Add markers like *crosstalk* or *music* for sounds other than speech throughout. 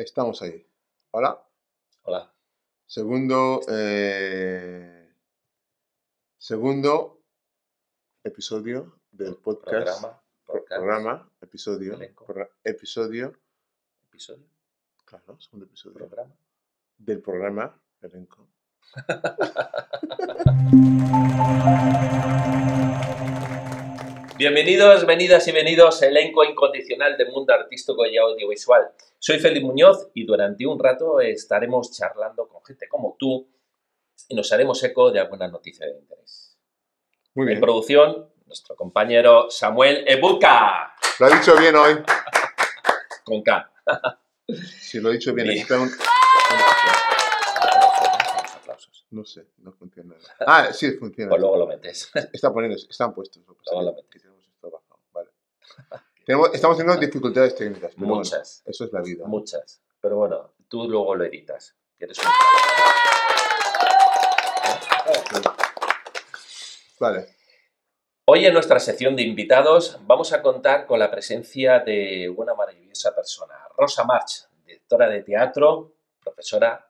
Estamos ahí. Hola. Hola. Segundo, eh, segundo episodio del podcast. Programa. podcast, programa, episodio. Pro- episodio. Episodio. Claro, segundo episodio. Programa. Del programa Elenco. *laughs* Bienvenidos, venidas y venidos, elenco incondicional del mundo artístico y audiovisual. Soy Félix Muñoz y durante un rato estaremos charlando con gente como tú y nos haremos eco de alguna noticia de interés. Muy En bien. producción, nuestro compañero Samuel Ebuka, Lo ha dicho bien hoy. con K. Si lo he dicho bien. Un-. No sé, no funciona. *laughs* Ah, sí, funciona. Pues luego lo metes. Está poniendo, están puestos. Luego lo nada, metes. que tenemos esto bajado, Vale. *laughs* Tenemos- estamos teniendo dificultades técnicas. pero bueno, Muchas. eso es la vida. Muchas. Pero bueno, tú luego lo editas. eres un Vale. Hoy en nuestra sección de invitados vamos a contar con la presencia de una maravillosa persona, Rosa March, directora de teatro, profesora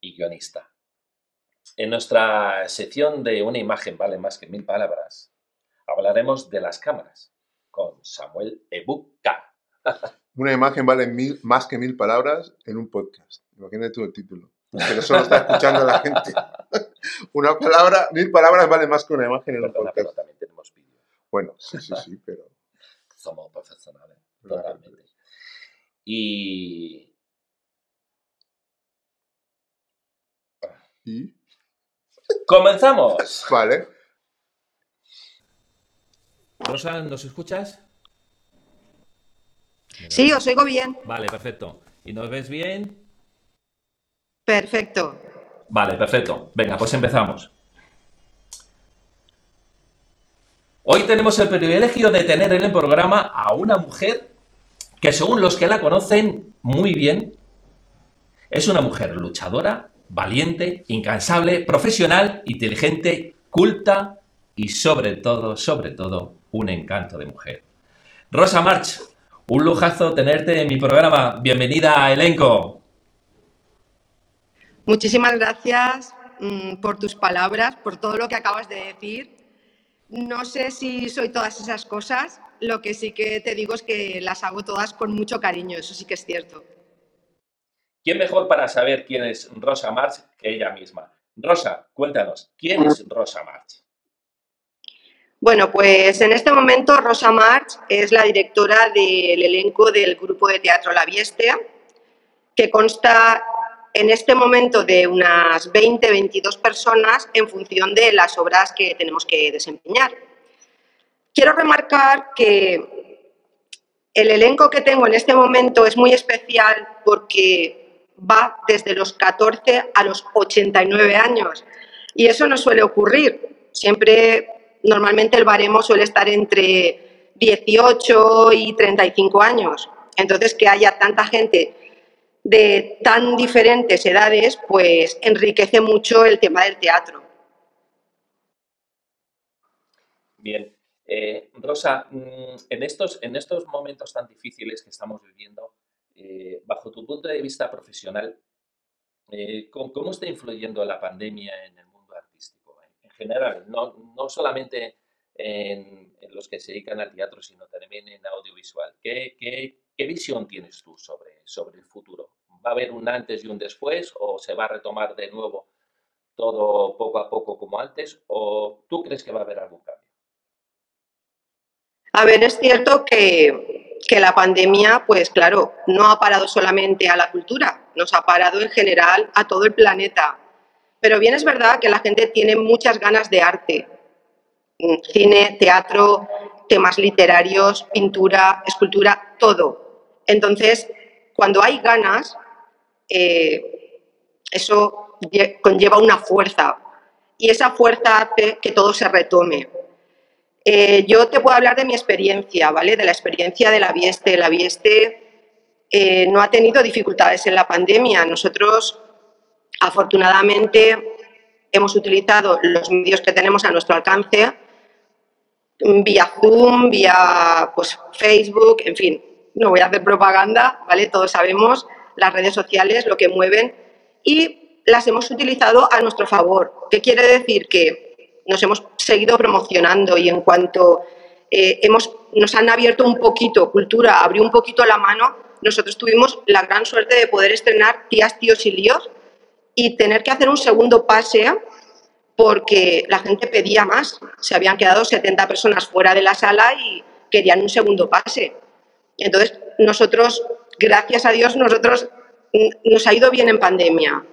y guionista. En nuestra sección de Una imagen vale más que mil palabras, hablaremos de las cámaras con Samuel Ebuka. Una imagen vale mil, más que mil palabras en un podcast. Imagínate tú el título. *laughs* Pero solo está escuchando la gente. *laughs* Una palabra, mil palabras vale más que una imagen en un pero podcast. también tenemos vídeo. Bueno, sí, sí, sí, *laughs* pero. Somos profesionales, totalmente. Y ¿Y? Comenzamos. Vale. Rosa, ¿nos escuchas? Sí, os oigo bien. Vale, perfecto. ¿Y nos ves bien? Perfecto. Vale, perfecto. Venga, pues empezamos. Hoy tenemos el privilegio de tener en el programa a una mujer que según los que la conocen muy bien, es una mujer luchadora, valiente, incansable, profesional, inteligente, culta y sobre todo, sobre todo, un encanto de mujer. Rosa March, un lujazo tenerte en mi programa. Bienvenida a Elenco. Muchísimas gracias mm, por tus palabras, por todo lo que acabas de decir. No sé si soy todas esas cosas, lo que sí que te digo es que las hago todas con mucho cariño, eso sí que es cierto. ¿Quién mejor para saber quién es Rosa March que ella misma? Rosa, cuéntanos, ¿quién es Rosa March? Bueno, pues en este momento Rosa March es la directora del elenco del grupo de teatro La Viestea, que consta en este momento de unas 20-22 personas en función de las obras que tenemos que desempeñar. Quiero remarcar que el elenco que tengo en este momento es muy especial porque va desde los 14 a los 89 años y eso no suele ocurrir. Siempre, normalmente el baremo suele estar entre 18 y 35 años. Entonces, que haya tanta gente de tan diferentes edades, pues enriquece mucho el tema del teatro. Bien. Eh, Rosa, mm, en estos, en estos momentos tan difíciles que estamos viviendo, eh, bajo tu punto de vista profesional, eh, ¿cómo, está influyendo la pandemia en el mundo artístico en, en general? No, no solamente en, en los que se dedican al teatro, sino también en audiovisual. ¿Qué, qué, qué visión tienes tú sobre, sobre el futuro? ¿Va a haber un antes y un después o se va a retomar de nuevo todo poco a poco como antes? ¿O tú crees que va a haber algún cambio? A ver, es cierto que, que la pandemia, pues claro, no ha parado solamente a la cultura, nos ha parado en general a todo el planeta. Pero bien es verdad que la gente tiene muchas ganas de arte. Mm, Cine, teatro, temas literarios, pintura, escultura, todo. Entonces, cuando hay ganas, eh, eso lle- conlleva una fuerza. Y esa fuerza hace que todo se retome. Eh, yo te puedo hablar de mi experiencia, ¿vale? De la experiencia de la Vieste. La Vieste eh, no ha tenido dificultades en la pandemia. Nosotros, afortunadamente, hemos utilizado los medios que tenemos a nuestro alcance, vía Zoom, vía pues, Facebook, en fin. No voy a hacer propaganda, ¿vale? Todos sabemos las redes sociales lo que mueven y las hemos utilizado a nuestro favor. ¿Qué quiere decir? Que nos hemos seguido promocionando y en cuanto eh, hemos, nos han abierto un poquito, cultura abrió un poquito la mano, nosotros tuvimos la gran suerte de poder estrenar Tías, Tíos y Líos y tener que hacer un segundo pase porque la gente pedía más. Se habían quedado 70 personas fuera de la sala y querían un segundo pase. Entonces, nosotros, gracias a Dios, nosotros nos ha ido bien en pandemia.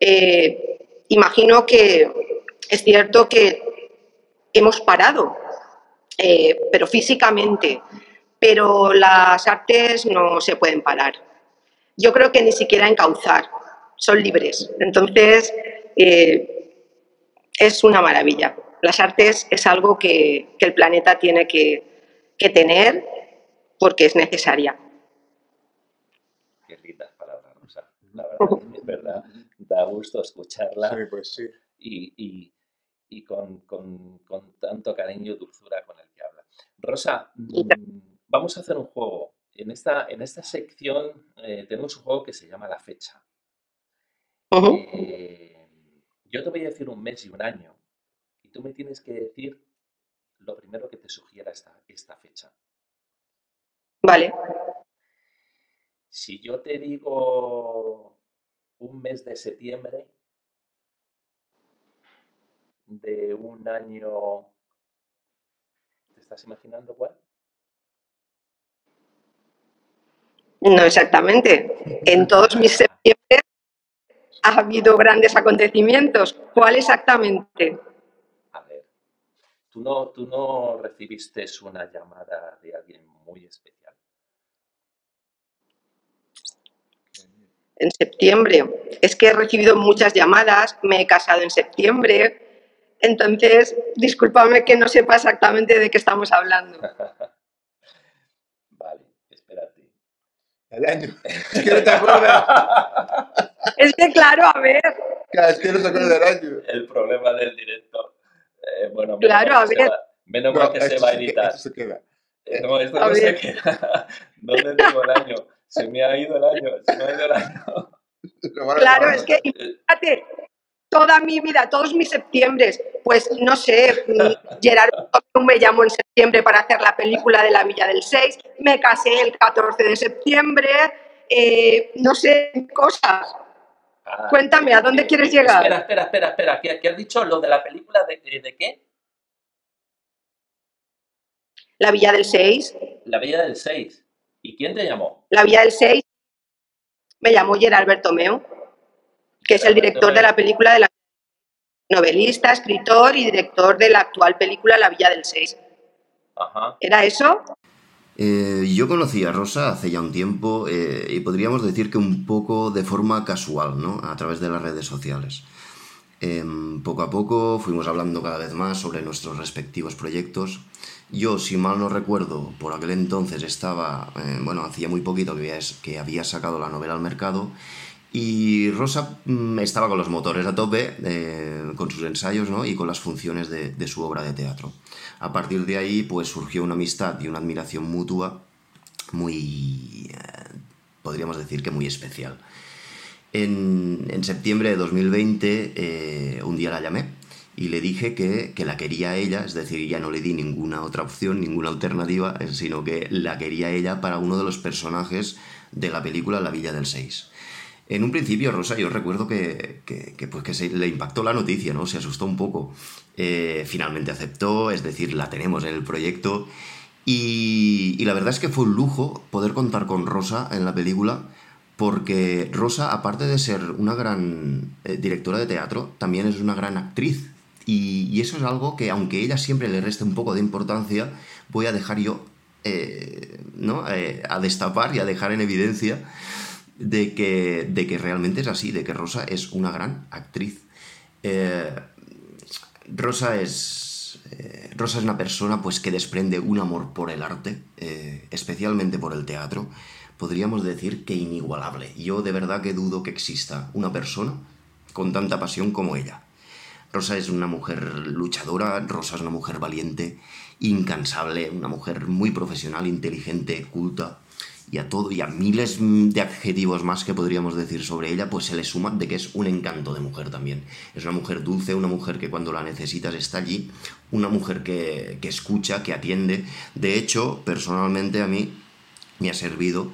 Eh, imagino que es cierto que hemos parado, eh, pero físicamente, pero las artes no se pueden parar. Yo creo que ni siquiera encauzar, son libres. Entonces, eh, es una maravilla. Las artes es algo que, el planeta tiene que, tener porque es necesaria. Qué lindas palabras, Rosa. La verdad, es verdad, da gusto escucharla. Sí, pues sí. Y, con, tanto cariño y dulzura con el que habla. Rosa, mm, vamos a hacer un juego. En esta, en esta sección eh, tenemos un juego que se llama La Fecha. Yo te voy a decir un mes y un año y tú me tienes que decir lo primero que te sugiera esta, esta fecha. Vale. Si yo te digo un mes de septiembre de un año, ¿te estás imaginando cuál? No exactamente. En todos mis septiembre ha habido grandes acontecimientos. ¿Cuál exactamente? A ver, ¿tú no, tú no recibiste una llamada de alguien muy especial? En septiembre. Es que he recibido muchas llamadas, me he casado en septiembre. Entonces, discúlpame que no sepa exactamente de qué estamos hablando. *laughs* vale, espérate. El año. Es que no te acuerdas. Es que claro, a ver. es que no se acuerda del año. El problema del directo. Eh, bueno, claro, a ver. menos mal que se va a editar. Esto se queda. Eh, no, esto no se queda. *laughs* ¿Dónde tengo el año? Se me ha ido el año. Se me ha ido el año. *laughs* Claro, es que, fíjate, toda mi vida, todos mis septiembres, pues no sé, Gerardo me llamó en septiembre para hacer la película de la Villa del 6, me casé el 14 de septiembre, eh, no sé, cosas. Ah, Cuéntame, ¿a dónde quieres llegar? Espera, espera, espera, espera. ¿Qué, has dicho? ¿Lo de la película de, de, qué? La Villa del 6. La Villa del 6. ¿Y quién te llamó? La Villa del 6 me llamó Gerard Bertomeu, que es el director de la película de la novelista, escritor y director de la actual película La Villa del 6. Ajá. ¿Era eso? Eh, yo conocí a Rosa hace ya un tiempo eh, y podríamos decir que un poco de forma casual, ¿no? A través de las redes sociales. Em, poco a poco fuimos hablando cada vez más sobre nuestros respectivos proyectos. Yo, si mal no recuerdo, por aquel entonces estaba, eh, bueno, hacía muy poquito que había, que había sacado la novela al mercado y Rosa mm, estaba con los motores a tope, con sus ensayos ¿no? y con las funciones de, su obra de teatro. A partir de ahí, pues surgió una amistad y una admiración mutua muy, eh, podríamos decir que muy especial. En, septiembre de 2020, eh, un día la llamé y le dije que, que, la quería ella, es decir, ya no le di ninguna otra opción, ninguna alternativa, sino que la quería ella para uno de los personajes de la película La Villa del Seis. En un principio, Rosa, yo recuerdo que, pues que se le impactó la noticia, ¿no? Se asustó un poco. Eh, finalmente aceptó, es decir, la tenemos en el proyecto. Y, la verdad es que fue un lujo poder contar con Rosa en la película, porque Rosa, aparte de ser una gran eh, directora de teatro, también es una gran actriz. Y, eso es algo que, aunque ella siempre le reste un poco de importancia, voy a dejar yo eh, ¿no? a destapar y a dejar en evidencia de que, de que realmente es así, de que Rosa es una gran actriz. Eh, Rosa es. Eh, Rosa es una persona pues, que desprende un amor por el arte, eh, especialmente por el teatro. Podríamos decir que inigualable. Yo de verdad que dudo que exista una persona con tanta pasión como ella. Rosa es una mujer luchadora, Rosa es una mujer valiente, incansable, una mujer muy profesional, inteligente, culta, y a todo y a miles de adjetivos más que podríamos decir sobre ella, pues se le suma de que es un encanto de mujer también. Es una mujer dulce, una mujer que cuando la necesitas está allí, una mujer que, que escucha, que atiende. De hecho, personalmente a mí me ha servido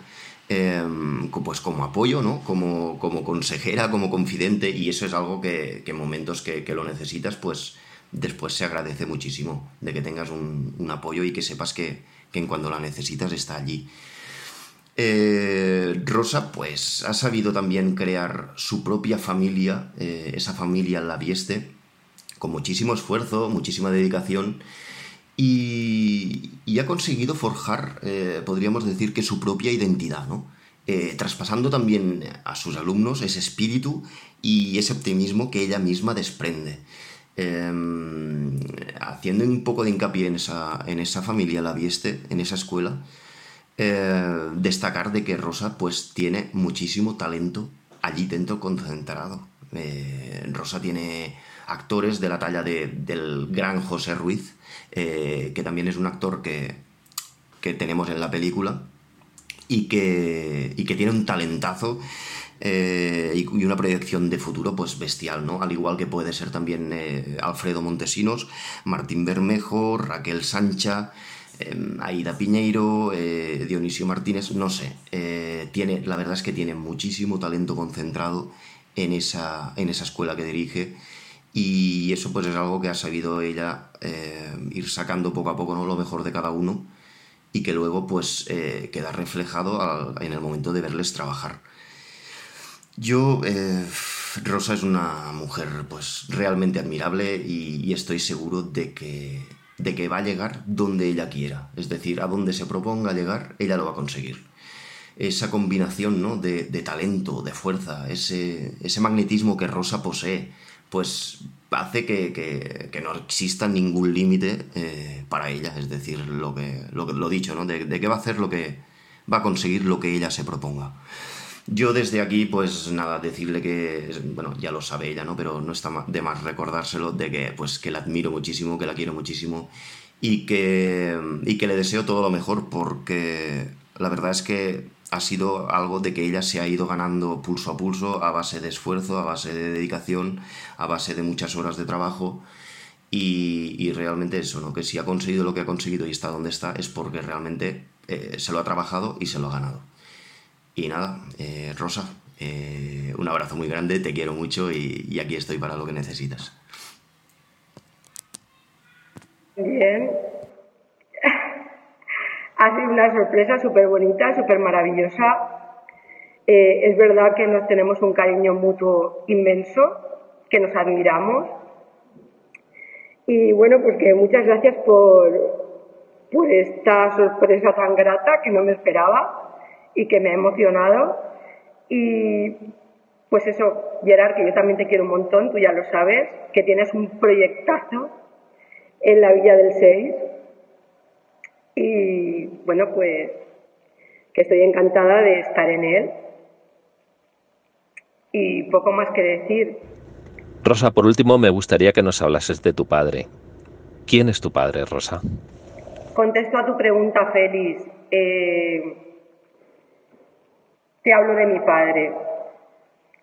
em, pues como apoyo, ¿no? Como, como consejera, como confidente, y eso es algo que, en momentos que, lo necesitas, pues después se agradece muchísimo de que tengas un, apoyo y que sepas que, que en cuando la necesitas está allí. Eh, Rosa, pues, ha sabido también crear su propia familia, eh, esa familia la vieste, con muchísimo esfuerzo, muchísima dedicación, y, ha conseguido forjar, eh, podríamos decir que su propia identidad, ¿no? traspasando también a sus alumnos ese espíritu y ese optimismo que ella misma desprende. Em, haciendo un poco de hincapié en esa, en esa familia la vieste, en esa escuela, eh, destacar de que Rosa pues tiene muchísimo talento allí dentro concentrado. Eh, Rosa tiene actores de la talla del gran José Ruiz, eh, que también es un actor que, que tenemos en la película y que, y que tiene un talentazo y, una proyección de futuro pues bestial, ¿no? Al igual que puede ser también Alfredo Montesinos, Martín Bermejo, Raquel Sancha, Em, Aida Piñeiro, eh, Dionisio Martínez, no sé. Eh, tiene, la verdad es que tiene muchísimo talento concentrado en esa, en esa escuela que dirige y eso pues es algo que ha sabido ella eh, ir sacando poco a poco ¿no? lo mejor de cada uno y que luego pues queda reflejado en el momento de verles trabajar. Yo, Rosa es una mujer pues realmente admirable y estoy seguro de que de que va a llegar donde ella quiera. Es decir, a donde se proponga llegar, ella lo va a conseguir. Esa combinación ¿no? de, talento, de fuerza, ese, ese, magnetismo que Rosa posee, pues hace que, no exista ningún límite eh, para ella. Es decir, lo que lo, dicho, ¿no? de, de que va a hacer lo que va a conseguir lo que ella se proponga. Yo desde aquí, pues nada, decirle que, bueno, ya lo sabe ella, ¿no? Pero no está de más recordárselo de que, pues, que la admiro muchísimo, que la quiero muchísimo y que, y que le deseo todo lo mejor porque la verdad es que ha sido algo de que ella se ha ido ganando pulso a pulso a base de esfuerzo, a base de dedicación, a base de muchas horas de trabajo. Y, realmente eso, ¿no? Que si ha conseguido lo que ha conseguido y está donde está es porque realmente eh, se lo ha trabajado y se lo ha ganado. Y nada, eh, Rosa, eh, un abrazo muy grande, te quiero mucho y, aquí estoy para lo que necesitas. Bien. Ha sido una sorpresa súper bonita, súper maravillosa. Eh, es verdad que nos tenemos un cariño mutuo inmenso, que nos admiramos. Y bueno, pues que muchas gracias por, por esta sorpresa tan grata que no me esperaba y que me ha emocionado. Y pues eso, Gerard, que yo también te quiero un montón, tú ya lo sabes, que tienes un proyectazo en la Villa del Seis. Y bueno, pues que estoy encantada de estar en él. Y poco más que decir. Rosa, por último, me gustaría que nos hablases de tu padre. ¿Quién es tu padre, Rosa? Contesto a tu pregunta, Félix. Eh, hablo de mi padre.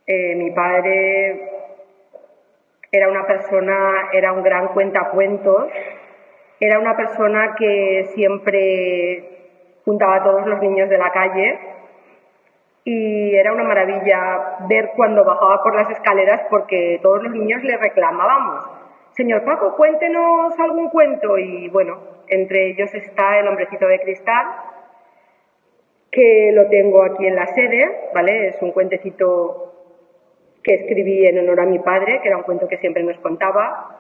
Eh, mi padre era una persona, era un gran cuentacuentos, era una persona que siempre juntaba a todos los niños de la calle. Y era una maravilla ver cuando bajaba por las escaleras porque todos los niños le reclamábamos, señor Paco, cuéntenos algún cuento y bueno, entre ellos está el hombrecito de cristal, que lo tengo aquí en la sede, ¿vale? Es un cuentecito que escribí en honor a mi padre, que era un cuento que siempre nos contaba.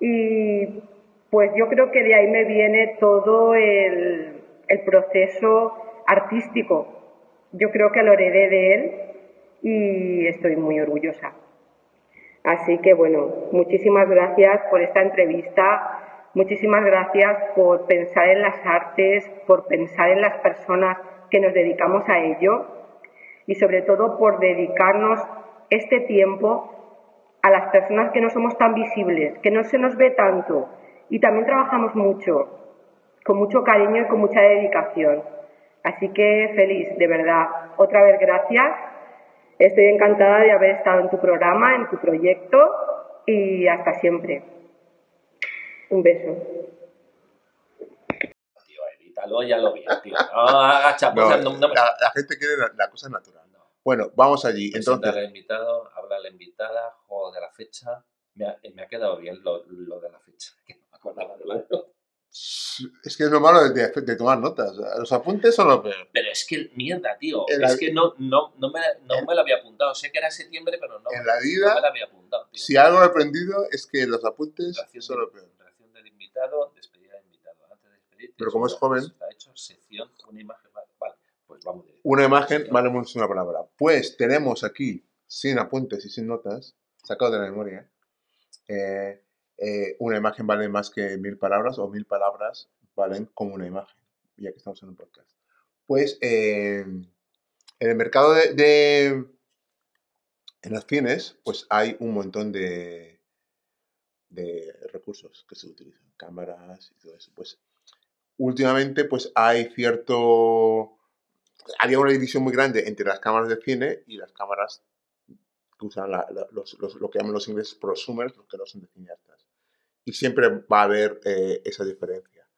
Y pues yo creo que de ahí me viene todo el, el proceso artístico. Yo creo que lo heredé de él y estoy muy orgullosa. Así que bueno, muchísimas gracias por esta entrevista, muchísimas gracias por pensar en las artes, por pensar en las personas que nos dedicamos a ello y sobre todo por dedicarnos este tiempo a las personas que no somos tan visibles, que no se nos ve tanto y también trabajamos mucho, con mucho cariño y con mucha dedicación. Así que feliz, de verdad. Otra vez gracias. Estoy encantada de haber estado en tu programa, en tu proyecto y hasta siempre. Un beso. Edítalo, ya lo vi, tío. No hagas No, chapuzas, no, no la, la gente quiere la, la cosa natural. Bueno, vamos allí. Entonces, al invitado, habla la invitada, juego de la fecha. Me ha, me ha quedado bien lo, lo de la fecha, *laughs* que no me acordaba de la es que es lo malo de, de- tomar notas. Los apuntes son lo peor. Pero es que, mierda, tío, En la- es que no, no, no, me, no en- me lo había apuntado. Sé que era septiembre, pero no, En la no vida, me lo había apuntado. Tío. si algo he aprendido es que los apuntes son lo peor. reacción del invitado, invitado. Pero como es joven- Está hecho sección, una imagen. Vale, pues vamos. Una imagen vale mucho una palabra. Pues tenemos aquí, sin apuntes y sin notas, sacado de la memoria, eh, eh, una imagen vale más que mil palabras o mil palabras valen como una imagen, ya que estamos en un podcast. Pues eh, en el mercado de, de- en los cines, pues hay un montón de, de recursos que se utilizan, cámaras y todo eso. Pues últimamente, pues hay cierto había una división muy grande entre las cámaras de cine y las cámaras que usan los, lo que llaman los ingleses prosumers, los que no son de cineastas. Y siempre va a haber eh, esa diferencia,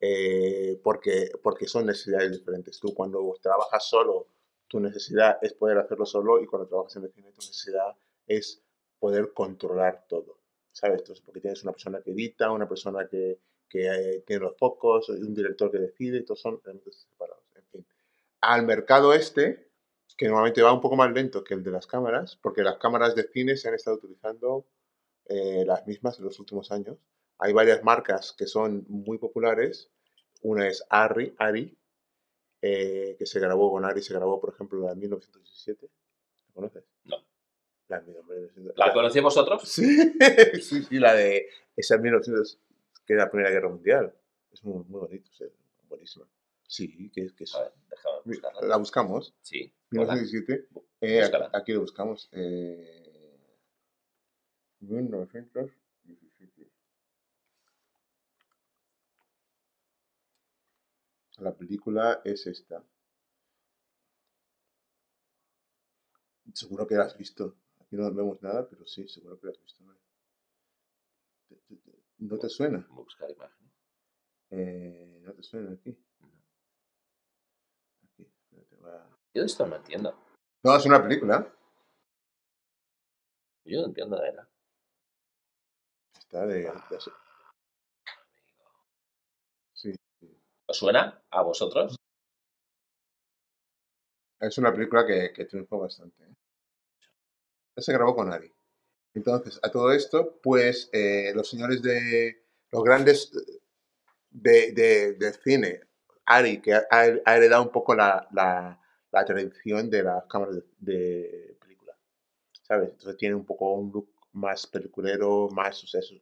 eh, porque, porque son necesidades diferentes. Tú cuando trabajas solo, tu necesidad es poder hacerlo solo y cuando trabajas en el cine, tu necesidad es poder controlar todo. ¿Sabes? Porque tienes una persona que edita, una persona que, que eh, tiene los focos, y un director que decide, todos son elementos separados. En fin al mercado este, que normalmente va un poco más lento que el de las cámaras, porque las cámaras de cine se han estado utilizando eh, las mismas en los últimos años. Hay varias marcas que son muy populares. Una es Ari, eh, que se grabó con Ari, se grabó, por ejemplo, la de 1917. ¿La conoces? No. La de 1917. ¿La conocéis vosotros? *laughs* Sí, sí, sí, la de esa 1900, que era la Primera Guerra Mundial. Es muy, muy bonito, sí, buenísima. Sí, que, que es... A ver, déjame buscarla. La buscamos. Sí. hola. 1917. Eh, aquí, aquí lo buscamos. Eh, 1917. La película es esta. Seguro que la has visto. Aquí no vemos nada, pero sí, seguro que la has visto. ¿no? ¿Te- te- te- ¿No te suena? Buscar imágenes. Eh, ¿No te suena aquí? Aquí, espérate, voy a- Yo de esto no entiendo. No, es una película. Yo no entiendo de nada. Está de... de- sí. ¿Os suena a vosotros? Es una película que, que triunfó bastante. ¿eh? Se grabó con Ari. Entonces, a todo esto, pues eh, los señores de los grandes eh, de, de- cine, Ari, que ha, heredado un poco la, la- tradición de las cámaras de, película, ¿sabes? Entonces tiene un poco un look más peliculero, más suceso.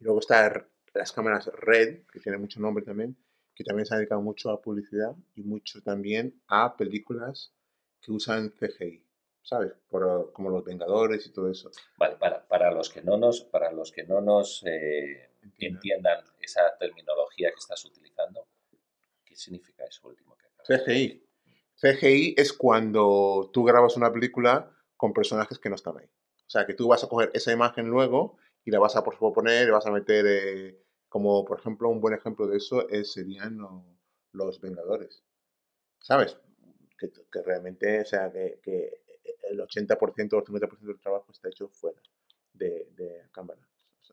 Y luego está R- las cámaras Red, que tiene mucho nombre también, que también se ha dedicado mucho a publicidad y mucho también a películas que usan CGI, ¿sabes? Por, como Los Vengadores y todo eso. Vale, para, para los que no nos, para los que no nos eh, entiendan esa terminología que estás utilizando, ¿qué significa eso último que acabas CGI. CGI es cuando tú grabas una película con personajes que no están ahí. O sea, que tú vas a coger esa imagen luego y la vas a poner, le vas a meter, eh, como por ejemplo, un buen ejemplo de eso es, serían lo- los Vengadores. ¿Sabes? Que, que realmente, o sea, que, que el 80% o el 50% del trabajo está hecho fuera de, de cámara.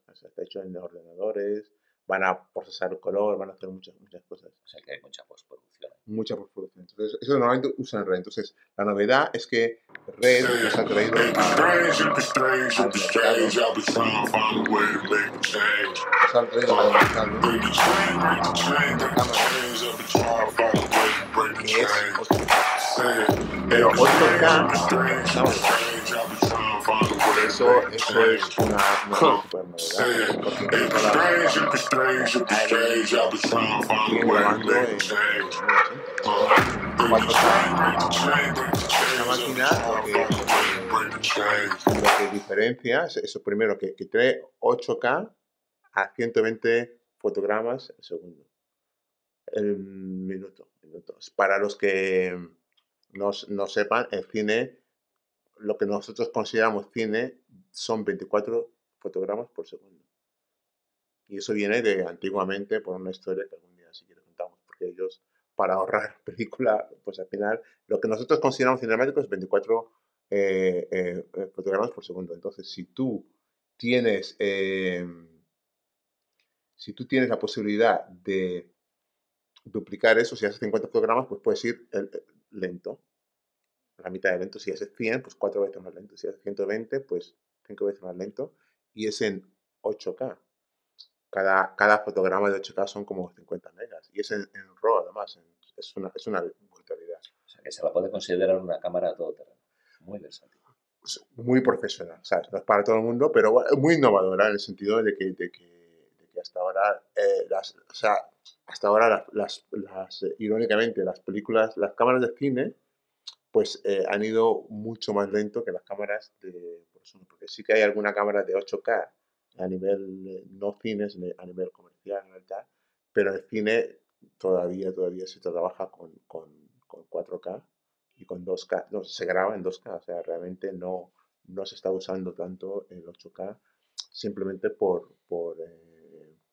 O sea, está hecho en ordenadores, van a procesar el color, van a hacer muchas, muchas cosas O sea que hay mucha postproducción. mucha postproducción. Entonces, eso normalmente usan Red. Entonces, la novedad es que Red nos ha traído nos ha traído al mercado Break the chain, break the chain, break the chains. I'll be trying to find a way to break the que es chain. 8K. Say it. Pero 8K, Strange, estamos strange, I'll be trying to find a way to eso, eso es una, una super novedad. Porque incluso la Strange, it be strange, it be strange. I'll be trying to find a siguen way to grabando make en a change. 1980. Break the chain, break the chain, break the chains. Esta I'll be máquina lo que, diferencia es eso primero, que, que trae 8K a 120 fotogramas el segundo. El minuto. minutos. Para los que no, sepan, el cine, lo que nosotros consideramos cine, son 24 fotogramas por segundo. Y eso viene de antiguamente por una historia que algún día si quieres contamos, porque ellos, para ahorrar *laughs* película, pues al final, lo que nosotros consideramos cinemático es 24 eh, eh, eh, fotogramas por segundo. Entonces, si tú tienes, eh, si tú tienes la posibilidad de duplicar eso, si haces 50 fotogramas, pues puedes ir lento, la mitad de lento. Si haces 100, pues cuatro veces más lento. Si haces 120, pues cinco veces más lento. Y es en 8K. Cada, cada fotograma de 8K son como 50 megas. Y es en, en RAW, además. en- es, una, es una brutalidad. O sea, que se la puede considerar una cámara a todo terreno. Muy versátil. Es muy profesional, ¿sabes? No es para todo el mundo, pero es muy innovadora en el sentido de que, de que, que hasta ahora, eh, o sea, hasta ahora las, eh, irónicamente, las películas, las cámaras de cine, pues eh, han ido mucho más lento que las cámaras de, porque sí que hay alguna cámara de 8K a nivel, eh, no cines, ne- a nivel comercial, tal, pero el cine todavía, todavía se trabaja con, con, con 4K y con 2K, no, se graba en 2K, o sea, realmente no, no se está usando tanto el 8K simplemente por, por,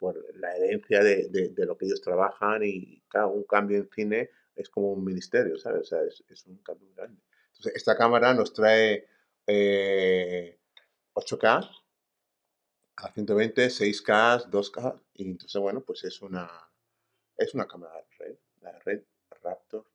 por la herencia de, de, de lo que ellos trabajan y claro, un cambio en cine es como un ministerio, ¿sabes? O sea, es, es un cambio muy grande. Entonces, esta cámara nos trae eh, 8K a 120, 6K, 2K, y entonces, bueno, pues es una, es una cámara red, la red Raptor.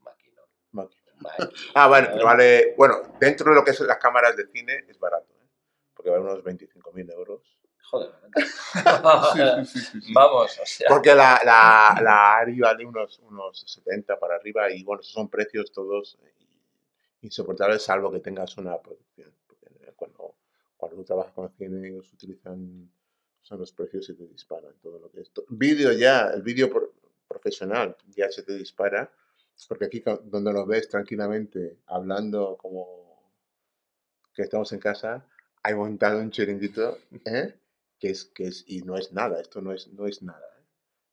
Maquinón. *laughs* Ah, vale, pero vale, bueno, dentro de lo que son las cámaras de cine es barato, ¿eh? porque vale unos 25.000 euros. Joder. *laughs* sí, sí, sí. Vamos, o sea. Porque la, la, la Ari vale unos, unos 70 para arriba y bueno, esos son precios todos insoportables salvo que tengas una producción. Porque cuando, cuando tú trabajas con cine ellos utilizan son los precios y te disparan todo lo que es. Vídeo ya, el vídeo pro- profesional ya se te dispara porque aquí donde lo ves tranquilamente hablando como que estamos en casa, hay montado un chiringuito, ¿eh? Que es, que es, y no es nada, esto no es, no es nada. ¿eh?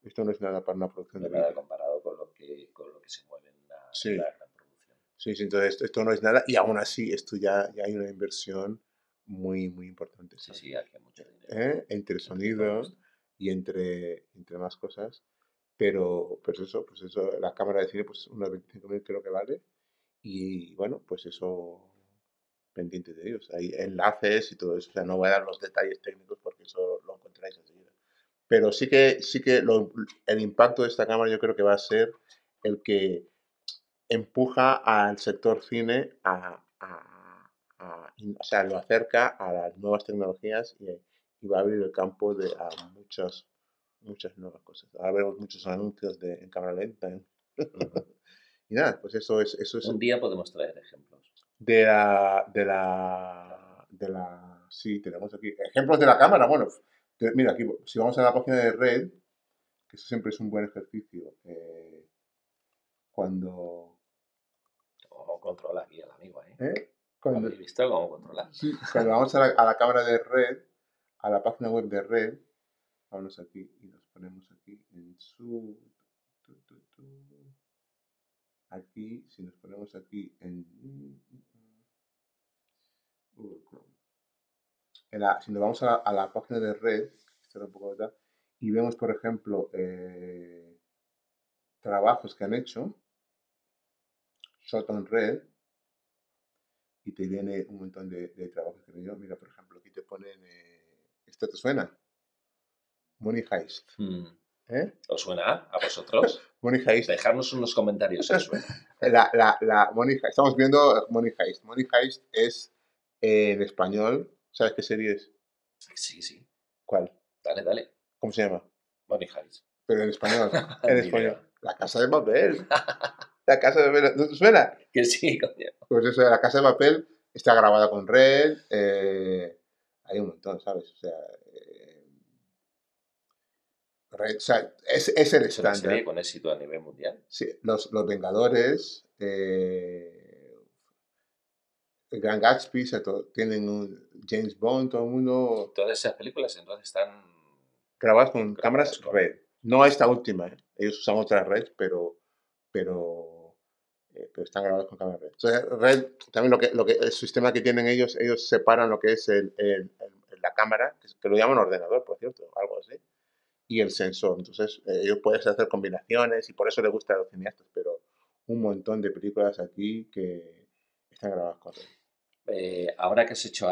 Esto no es nada para una producción No de nada comparado con lo que, con lo que se mueve en la, Sí. la gran producción. Sí, sí, entonces esto, esto no es nada y aún así esto ya, ya hay una inversión muy, muy importante. Sí, ¿sabes? sí, aquí hay mucho dinero. ¿Eh? Entre Entre todo sonido esto. y entre, entre más cosas. Pero, pues eso, pues eso, la cámara de cine, pues unos 25.000 creo que vale. Y bueno, pues eso, pendiente de ellos. Hay enlaces y todo eso. O sea, no voy a dar los detalles técnicos porque eso lo encontráis enseguida. Pero sí que, sí que lo- el impacto de esta cámara yo creo que va a ser el que empuja al sector cine a, a- o sea, lo acerca a las nuevas tecnologías y, y va a abrir el campo de, a muchas, muchas nuevas cosas. Ahora vemos muchos anuncios de, en cámara lenta. ¿eh? *laughs* y nada, pues eso es, eso es Un día podemos traer ejemplos. De la, de la, de la, sí, tenemos aquí ejemplos de la cámara. Bueno, te- mira, aquí, si vamos a la página de red, que eso siempre es un buen ejercicio, eh, cuando, ¿Cómo controla aquí el amigo? ¿eh? ¿eh? cuando, ¿Habéis visto cómo controla? sí, cuando vamos a la, a la cámara de red, a la página web de red, vamos aquí y nos ponemos aquí en su, aquí, si nos ponemos aquí en Google Chrome, en la- si nos vamos a la, a la página de red, un poco de tal, y vemos, por ejemplo, eh, trabajos que han hecho, Shot on Red, y te viene un montón de, de trabajos que han hecho. Mira, por ejemplo, aquí te ponen, eh, ¿esto te suena? Money Heist. Mm. ¿eh? ¿Os suena a vosotros? *laughs* Money Heist. Dejadnos unos comentarios suena. *laughs* La, la, la Money Heist. Estamos viendo Money Heist. Money Heist es en español. ¿Sabes qué serie es? Sí, sí. ¿Cuál? Dale, dale. ¿Cómo se llama? Money Heist. Pero en español. *laughs* En español. La Casa de Papel. La Casa de Papel. ¿No te suena? Que sí, coño. Pues eso, La Casa de Papel está grabada con Red. eh, hay un montón, ¿sabes? O sea, eh, Red, o sea es, es el Es una estándar. serie con éxito a nivel mundial. Sí, los, los Vengadores, eh, el Gran Gatsby, o sea, to- tienen un James Bond, todo el mundo Todas esas películas entonces están grabadas con cámaras con- red. No esta última, ¿eh? ellos usan otra red, pero, pero, eh, pero están grabados con cámara red. Entonces, red, también lo que, lo que, el sistema que tienen ellos, ellos separan lo que es el, el- el- la cámara, que, lo llaman ordenador, por cierto, algo así, y el sensor. Entonces, eh, ellos puedes hacer combinaciones y por eso les gusta a los cineastas, pero un montón de películas aquí que están grabadas con red. Eh, ahora que has hecho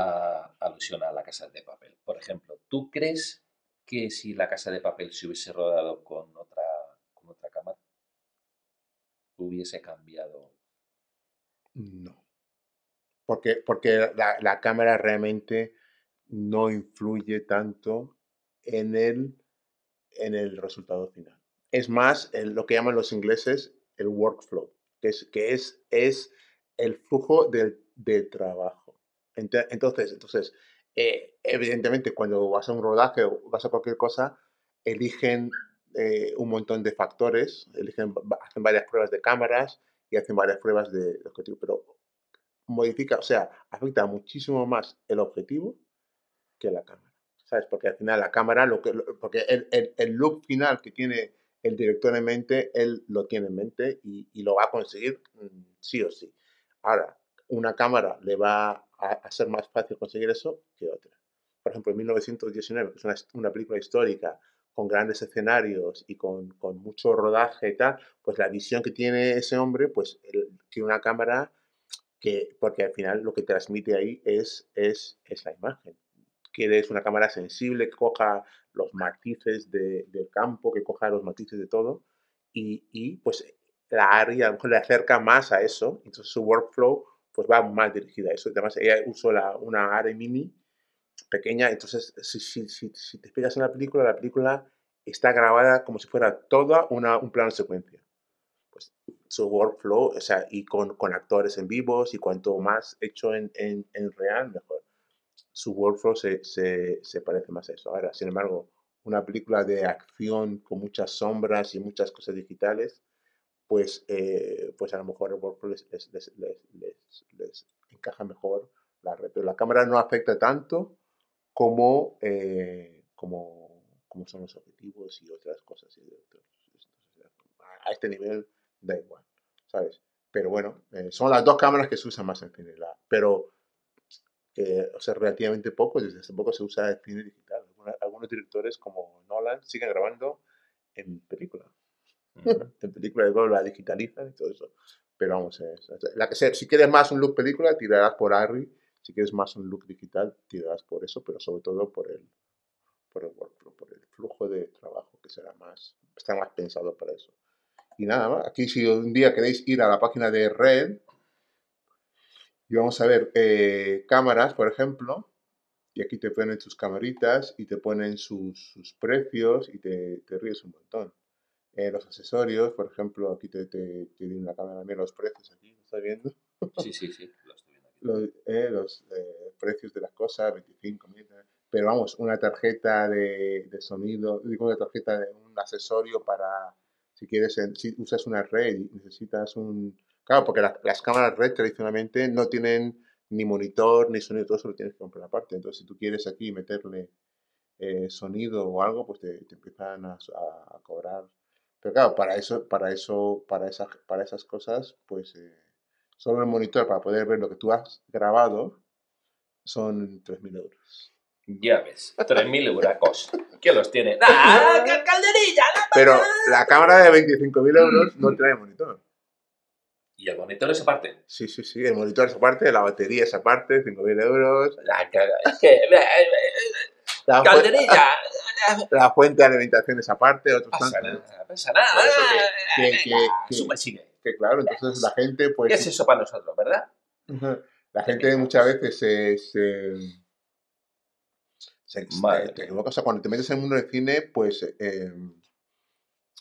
alusión a la casa de papel, por ejemplo, ¿tú crees que si la casa de papel se hubiese rodado con otra, con otra cámara, hubiese cambiado? No. Porque, porque la, la cámara realmente no influye tanto en el, en el resultado final. Es más lo que llaman los ingleses el workflow, que es, que es, es el flujo del, de trabajo. Entonces, entonces eh, evidentemente, cuando vas a un rodaje o vas a cualquier cosa, eligen eh, un montón de factores, eligen, hacen varias pruebas de cámaras y hacen varias pruebas de de objetivo, pero modifica, o sea, afecta muchísimo más el objetivo que la cámara, ¿sabes? Porque al final la cámara, lo que, lo- porque el, el, el look final que tiene el director en mente, él lo tiene en mente y, y lo va a conseguir mm, sí o sí. Ahora, una cámara le va a, ser más fácil conseguir eso que otra. Por ejemplo, en 1919, que es una, una película histórica con grandes escenarios y con, con mucho rodaje y tal, pues la visión que tiene ese hombre, pues que una cámara que, porque al final lo que transmite ahí es, es, es la imagen. Quieres una cámara sensible que coja los matices de- del campo, que coja los matices de todo, y, y, pues la ARRI a lo mejor le acerca más a eso, entonces su workflow pues va más dirigida a eso. Además, ella usó la, una ARRI mini pequeña, entonces si, si, si, si te fijas en la película, la película está grabada como si fuera toda una, un plano secuencia pues, su workflow, o sea, y con, con actores en vivos y cuanto más hecho en, en, en real, mejor. Su workflow se, se, se parece más a eso. Ahora, sin embargo, una película de acción con muchas sombras y muchas cosas digitales, pues, eh, pues a lo mejor les, les, les, les, encaja mejor la red. Pero la cámara no afecta tanto como, eh, como, como son los objetivos y otras cosas. a- este nivel da igual, ¿sabes? Pero bueno, eh, son las dos cámaras que se usan más en cine, pero eh, o sea, relativamente poco, desde hace poco se usa el cine digital. Alguna- algunos directores como Nolan siguen grabando en película, En película y luego la digitalizan y todo eso. Pero vamos, eh, la que sea, si quieres más un look película, tirarás por Arri, si quieres más un look digital, tirarás por eso, pero sobre todo por el, por el workflow, por el flujo de trabajo que será más, está más pensado para eso. Y nada más, aquí si un día queréis ir a la página de Red y vamos a ver eh, cámaras, por ejemplo, y aquí te ponen tus camaritas y te ponen sus, sus precios y te ríes un montón. Eh, los accesorios, por ejemplo, aquí te, te, te viene la cámara, mira los precios aquí, ¿lo estás viendo? Sí, sí, sí, lo estoy viendo aquí. *laughs* Los, eh, los eh, precios de las cosas, 25 mil, pero vamos, una tarjeta de, de sonido, digo una tarjeta de un accesorio para, si quieres, si usas una red y necesitas un... Claro, porque la- las cámaras red tradicionalmente no tienen ni monitor ni sonido, todo eso lo tienes que comprar aparte. Entonces, si tú quieres aquí meterle eh, sonido o algo, pues te, te empiezan a- a cobrar. Pero claro, para eso, para eso, para esas, para esas cosas, pues eh, solo el monitor para poder ver lo que tú has grabado son 3.000 euros. Ya ves, 3.000 euracos. ¿Quién los tiene? ¡Ah, *laughs* ca- calderilla! la Pero la cámara de 25.000 euros no *laughs* trae monitor. Y el monitor es aparte. Sí, sí, sí, el monitor es aparte, la batería es aparte, 5.000 euros. La caga- es que, La, fu- la fuente de alimentación es aparte, otros pasa tantos. nada, pasa nada. Que- que- que- que-. Que claro, entonces la gente, ¿Qué pues. es eso para nosotros, verdad? La gente muchas veces se. se, se- se- te. O sea, cuando te metes en el mundo del cine, pues. eh,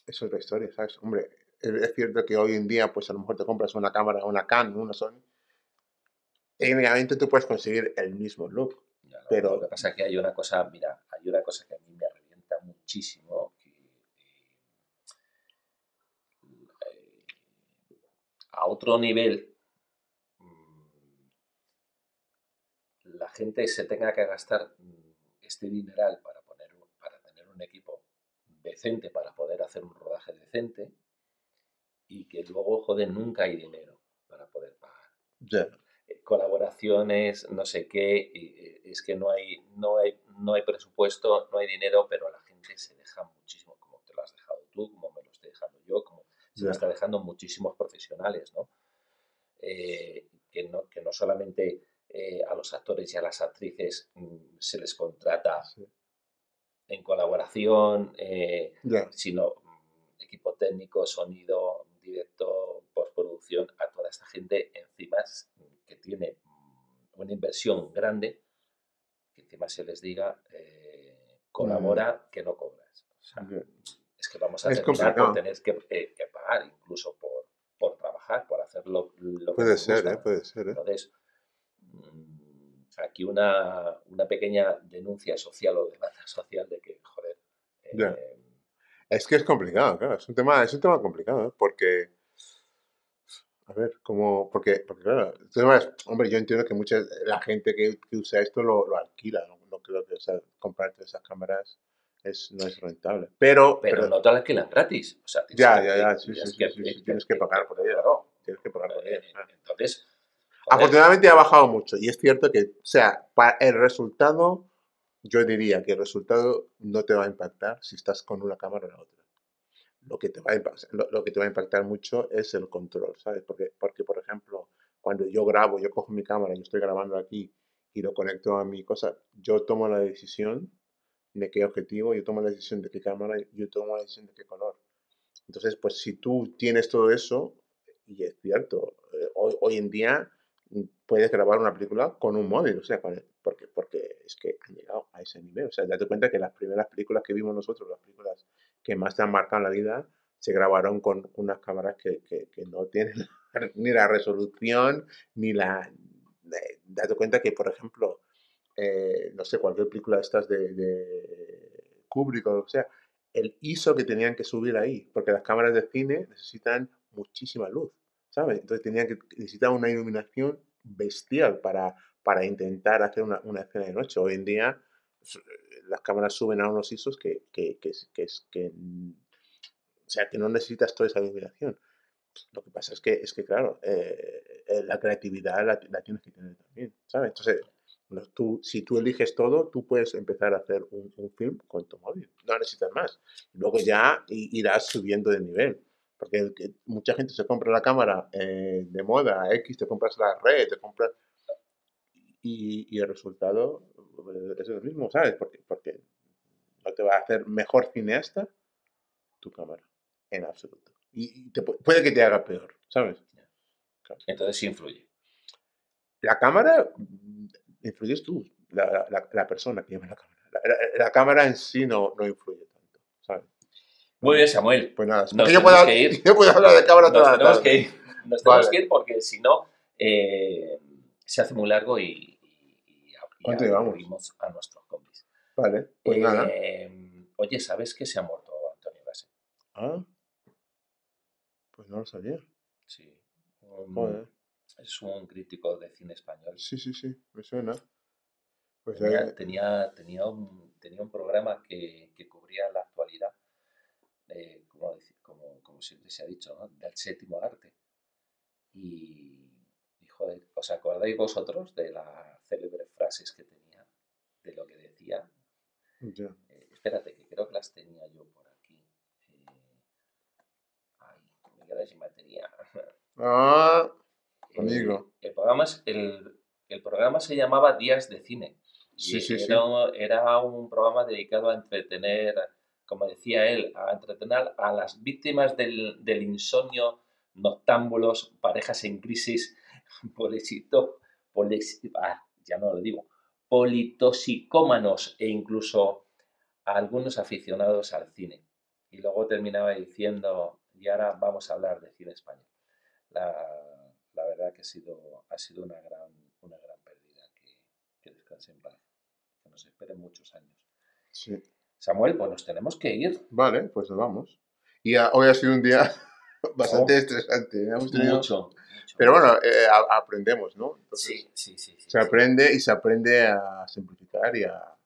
es otra historia, ¿sabes? Hombre, es es cierto que hoy en día, pues a lo mejor te compras una cámara, una Canon, una Sony. Técnicamente tú puedes conseguir el mismo look. Ya, lo- Pero- Lo que pasa es que hay una cosa, mira, hay una cosa que a mí me revienta muchísimo, que eh, a otro nivel mm, la gente se tenga que gastar mm, este dineral para, poner, para tener un equipo decente para poder hacer un rodaje decente y que luego, joder, nunca hay dinero para poder pagar. Ya. Eh, Colaboraciones, no sé qué, y, eh, es que no hay, no, hay, no hay presupuesto, no hay dinero, pero la gente se deja muchísimo, como te lo has dejado tú, como me lo estoy dejando yo, como se lo está dejando muchísimos profesionales, ¿no? Eh, que no, que no solamente eh, a los actores y a las actrices mm, se les contrata Sí. en colaboración, eh, Ya. sino mm, equipo técnico, sonido, directo, postproducción, a toda esta gente encima que tiene mm, una inversión grande, que encima se les diga, eh, colabora, que no cobras. O sea, Ya. es que vamos a Es terminar por tener que, eh, que pagar incluso por, por trabajar, por hacer lo, lo que Puede ser, gusta. ¿eh? Puede ser, ¿eh? Entonces, mm, aquí una, una pequeña denuncia social o demanda social de que, joder, eh, Es que es complicado, claro. Es un tema, es un tema complicado, ¿eh? Porque, a ver, como, porque, porque claro, el tema es- hombre, yo entiendo que mucha, la gente que, que usa esto lo, lo alquila, ¿no? Que, o sea, comprarte esas cámaras es, no es rentable. Pero, pero pero no te la alquilan gratis. O sea, Ya, que- ya, ya, sí, sí, que- sí, tienes que pagar por ello. Claro. tienes que pagar por ello. Eh. Entonces, joder, Afortunadamente ha bajado mucho y es cierto que, o sea, para el resultado, yo diría que el resultado no te va a impactar si estás con una cámara o la otra. Lo que te va a impactar, lo, lo que te va a impactar mucho es el control, ¿sabes? Porque, porque, por ejemplo, cuando yo grabo, yo cojo mi cámara, yo estoy grabando aquí y lo conecto a mi cosa, yo tomo la decisión de qué objetivo, yo tomo la decisión de qué cámara, yo tomo la decisión de qué color. Entonces, pues si tú tienes todo eso, y es cierto, eh, hoy, hoy en día mm, puedes grabar una película con un móvil, o sea, porque, porque es que han llegado a ese nivel. O sea, date cuenta que las primeras películas que vimos nosotros, las películas que más te han marcado en la vida, se grabaron con unas cámaras que, que- que no tienen *laughs* ni la resolución, ni la... eh, Date cuenta que, por ejemplo, eh, no sé, cualquier película de estas de, de Kubrick o lo que sea, el ISO que tenían que subir ahí, porque las cámaras de cine necesitan muchísima luz, ¿sabes? Entonces tenían que necesitaban una iluminación bestial para, para intentar hacer una, una escena de noche. Hoy en día s- las cámaras suben a unos ISOs que, que, que, que, es- que, mm, o sea, que no necesitas toda esa iluminación. Lo que pasa es que, es que claro, eh, eh, la creatividad la, tienes que tener también, ¿sabes? Entonces, tú, si tú eliges todo, tú puedes empezar a hacer un, film con tu móvil. No necesitas más. Luego ya irás subiendo de nivel. Porque mucha gente se compra la cámara eh, de moda X, te compras la red, te compras... Y, el resultado es el mismo, ¿sabes? Porque, porque no te va a hacer mejor cineasta tu cámara, en absoluto. Y, te pu- puede que te haga peor, ¿sabes? Entonces sí influye. La cámara, mm, influyes tú, la, la- la persona que lleva la cámara. La, la- cámara en sí no, no influye tanto, ¿sabes? Muy bien, Samuel. Pues nada, Nos yo, puedo, que ir. *laughs* yo puedo hablar de cámara Nos toda la tarde. que ir, nos tenemos Vale. que ir porque si no eh, se hace muy largo y, y, y- aburrimos a nuestros combis. Vale, pues nada. Eh, oye, ¿sabes que se ha muerto Antonio Gasset? Ah, pues no lo sabía. Sí. Joder. es un crítico de cine español. Sí, sí, sí, me suena. Pues Tenía, eh, tenía, tenía, un, tenía un programa que, que cubría la actualidad, eh, como, como, como siempre se ha dicho, ¿no? del séptimo arte. Y, y, joder, ¿os acordáis vosotros de las célebres frases que tenía, de lo que decía? ya. Eh, espérate, que creo que las tenía yo por aquí. Eh, ay, me quedé sin batería. Ah, Amigo. el, programa, es- el, el programa se llamaba Días de Cine. Sí, sí, era, un- era un programa dedicado a entretener, como decía él, a entretener a las víctimas del, del insomnio, noctámbulos, parejas en crisis, *laughs* polisito, polis- ah, ya no lo digo, politoxicómanos e incluso a algunos aficionados al cine. Y luego terminaba diciendo, y ahora vamos a hablar de cine español. La, la verdad que ha sido, ha sido una, gran, una gran pérdida. Que, que descanse en paz. Que nos esperen muchos años. Sí. Samuel, pues nos tenemos que ir. Vale, pues nos vamos. Y ah, hoy ha sido un día *laughs* bastante Oh. estresante. ¿eh? Hemos tenido- Mucho. mucho. Pero bueno, eh, a- aprendemos, ¿no? Entonces, sí, sí, sí. sí, se sí. aprende y se aprende a simplificar y a,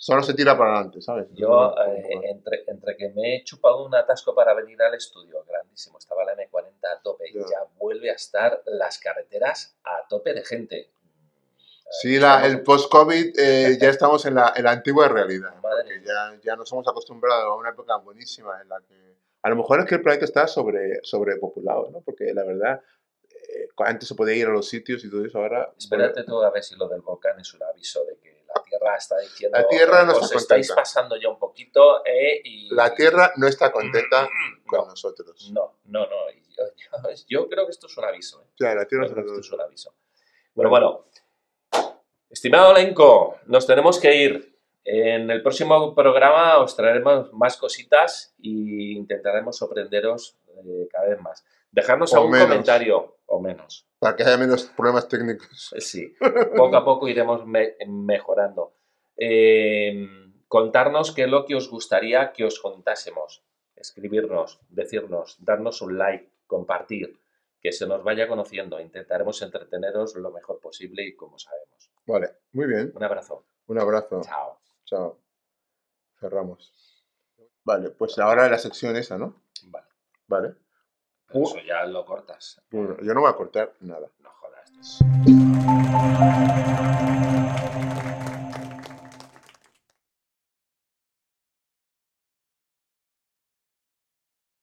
Solo se tira para adelante, ¿sabes? Yo, eh, entre, entre que me he chupado un atasco para venir al estudio, grandísimo, estaba la M40 a tope, Ya. ya vuelve a estar las carreteras a tope de gente. Sí, la, Estamos- el post-COVID eh, *laughs* ya estamos en la, en la antigua realidad. Porque ya, ya nos hemos acostumbrado a una época buenísima en la que a lo mejor es que el planeta está sobre, sobrepopulado, ¿no? Porque la verdad, eh, antes se podía ir a los sitios y todo eso, ahora... Espérate tú a ver si lo del volcán es un aviso de la Tierra está diciendo La Tierra no os está estáis contenta. pasando ya un poquito eh, y... La Tierra no está contenta con No, nosotros. no, no, no. Yo, yo- yo creo que esto es un aviso. ¿eh? Ya, la Tierra no esto es un aviso. Bueno, bueno. Estimado elenco, nos tenemos que ir. En el próximo programa os traeremos más cositas e intentaremos sorprenderos eh, cada vez más. Dejarnos O algún menos. comentario, o menos. Para que haya menos problemas técnicos. Sí, poco a poco iremos me- mejorando. Eh, contarnos qué es lo que os gustaría que os contásemos. Escribirnos, decirnos, darnos un like, compartir, que se nos vaya conociendo. Intentaremos entreteneros lo mejor posible y como sabemos. Vale, muy bien. Un abrazo. Un abrazo. Chao. Chao. Cerramos. Vale, pues ahora la sección esa, ¿no? Vale. Vale. Pero Eso ya lo cortas. Bueno, yo no voy a cortar nada. No jodas.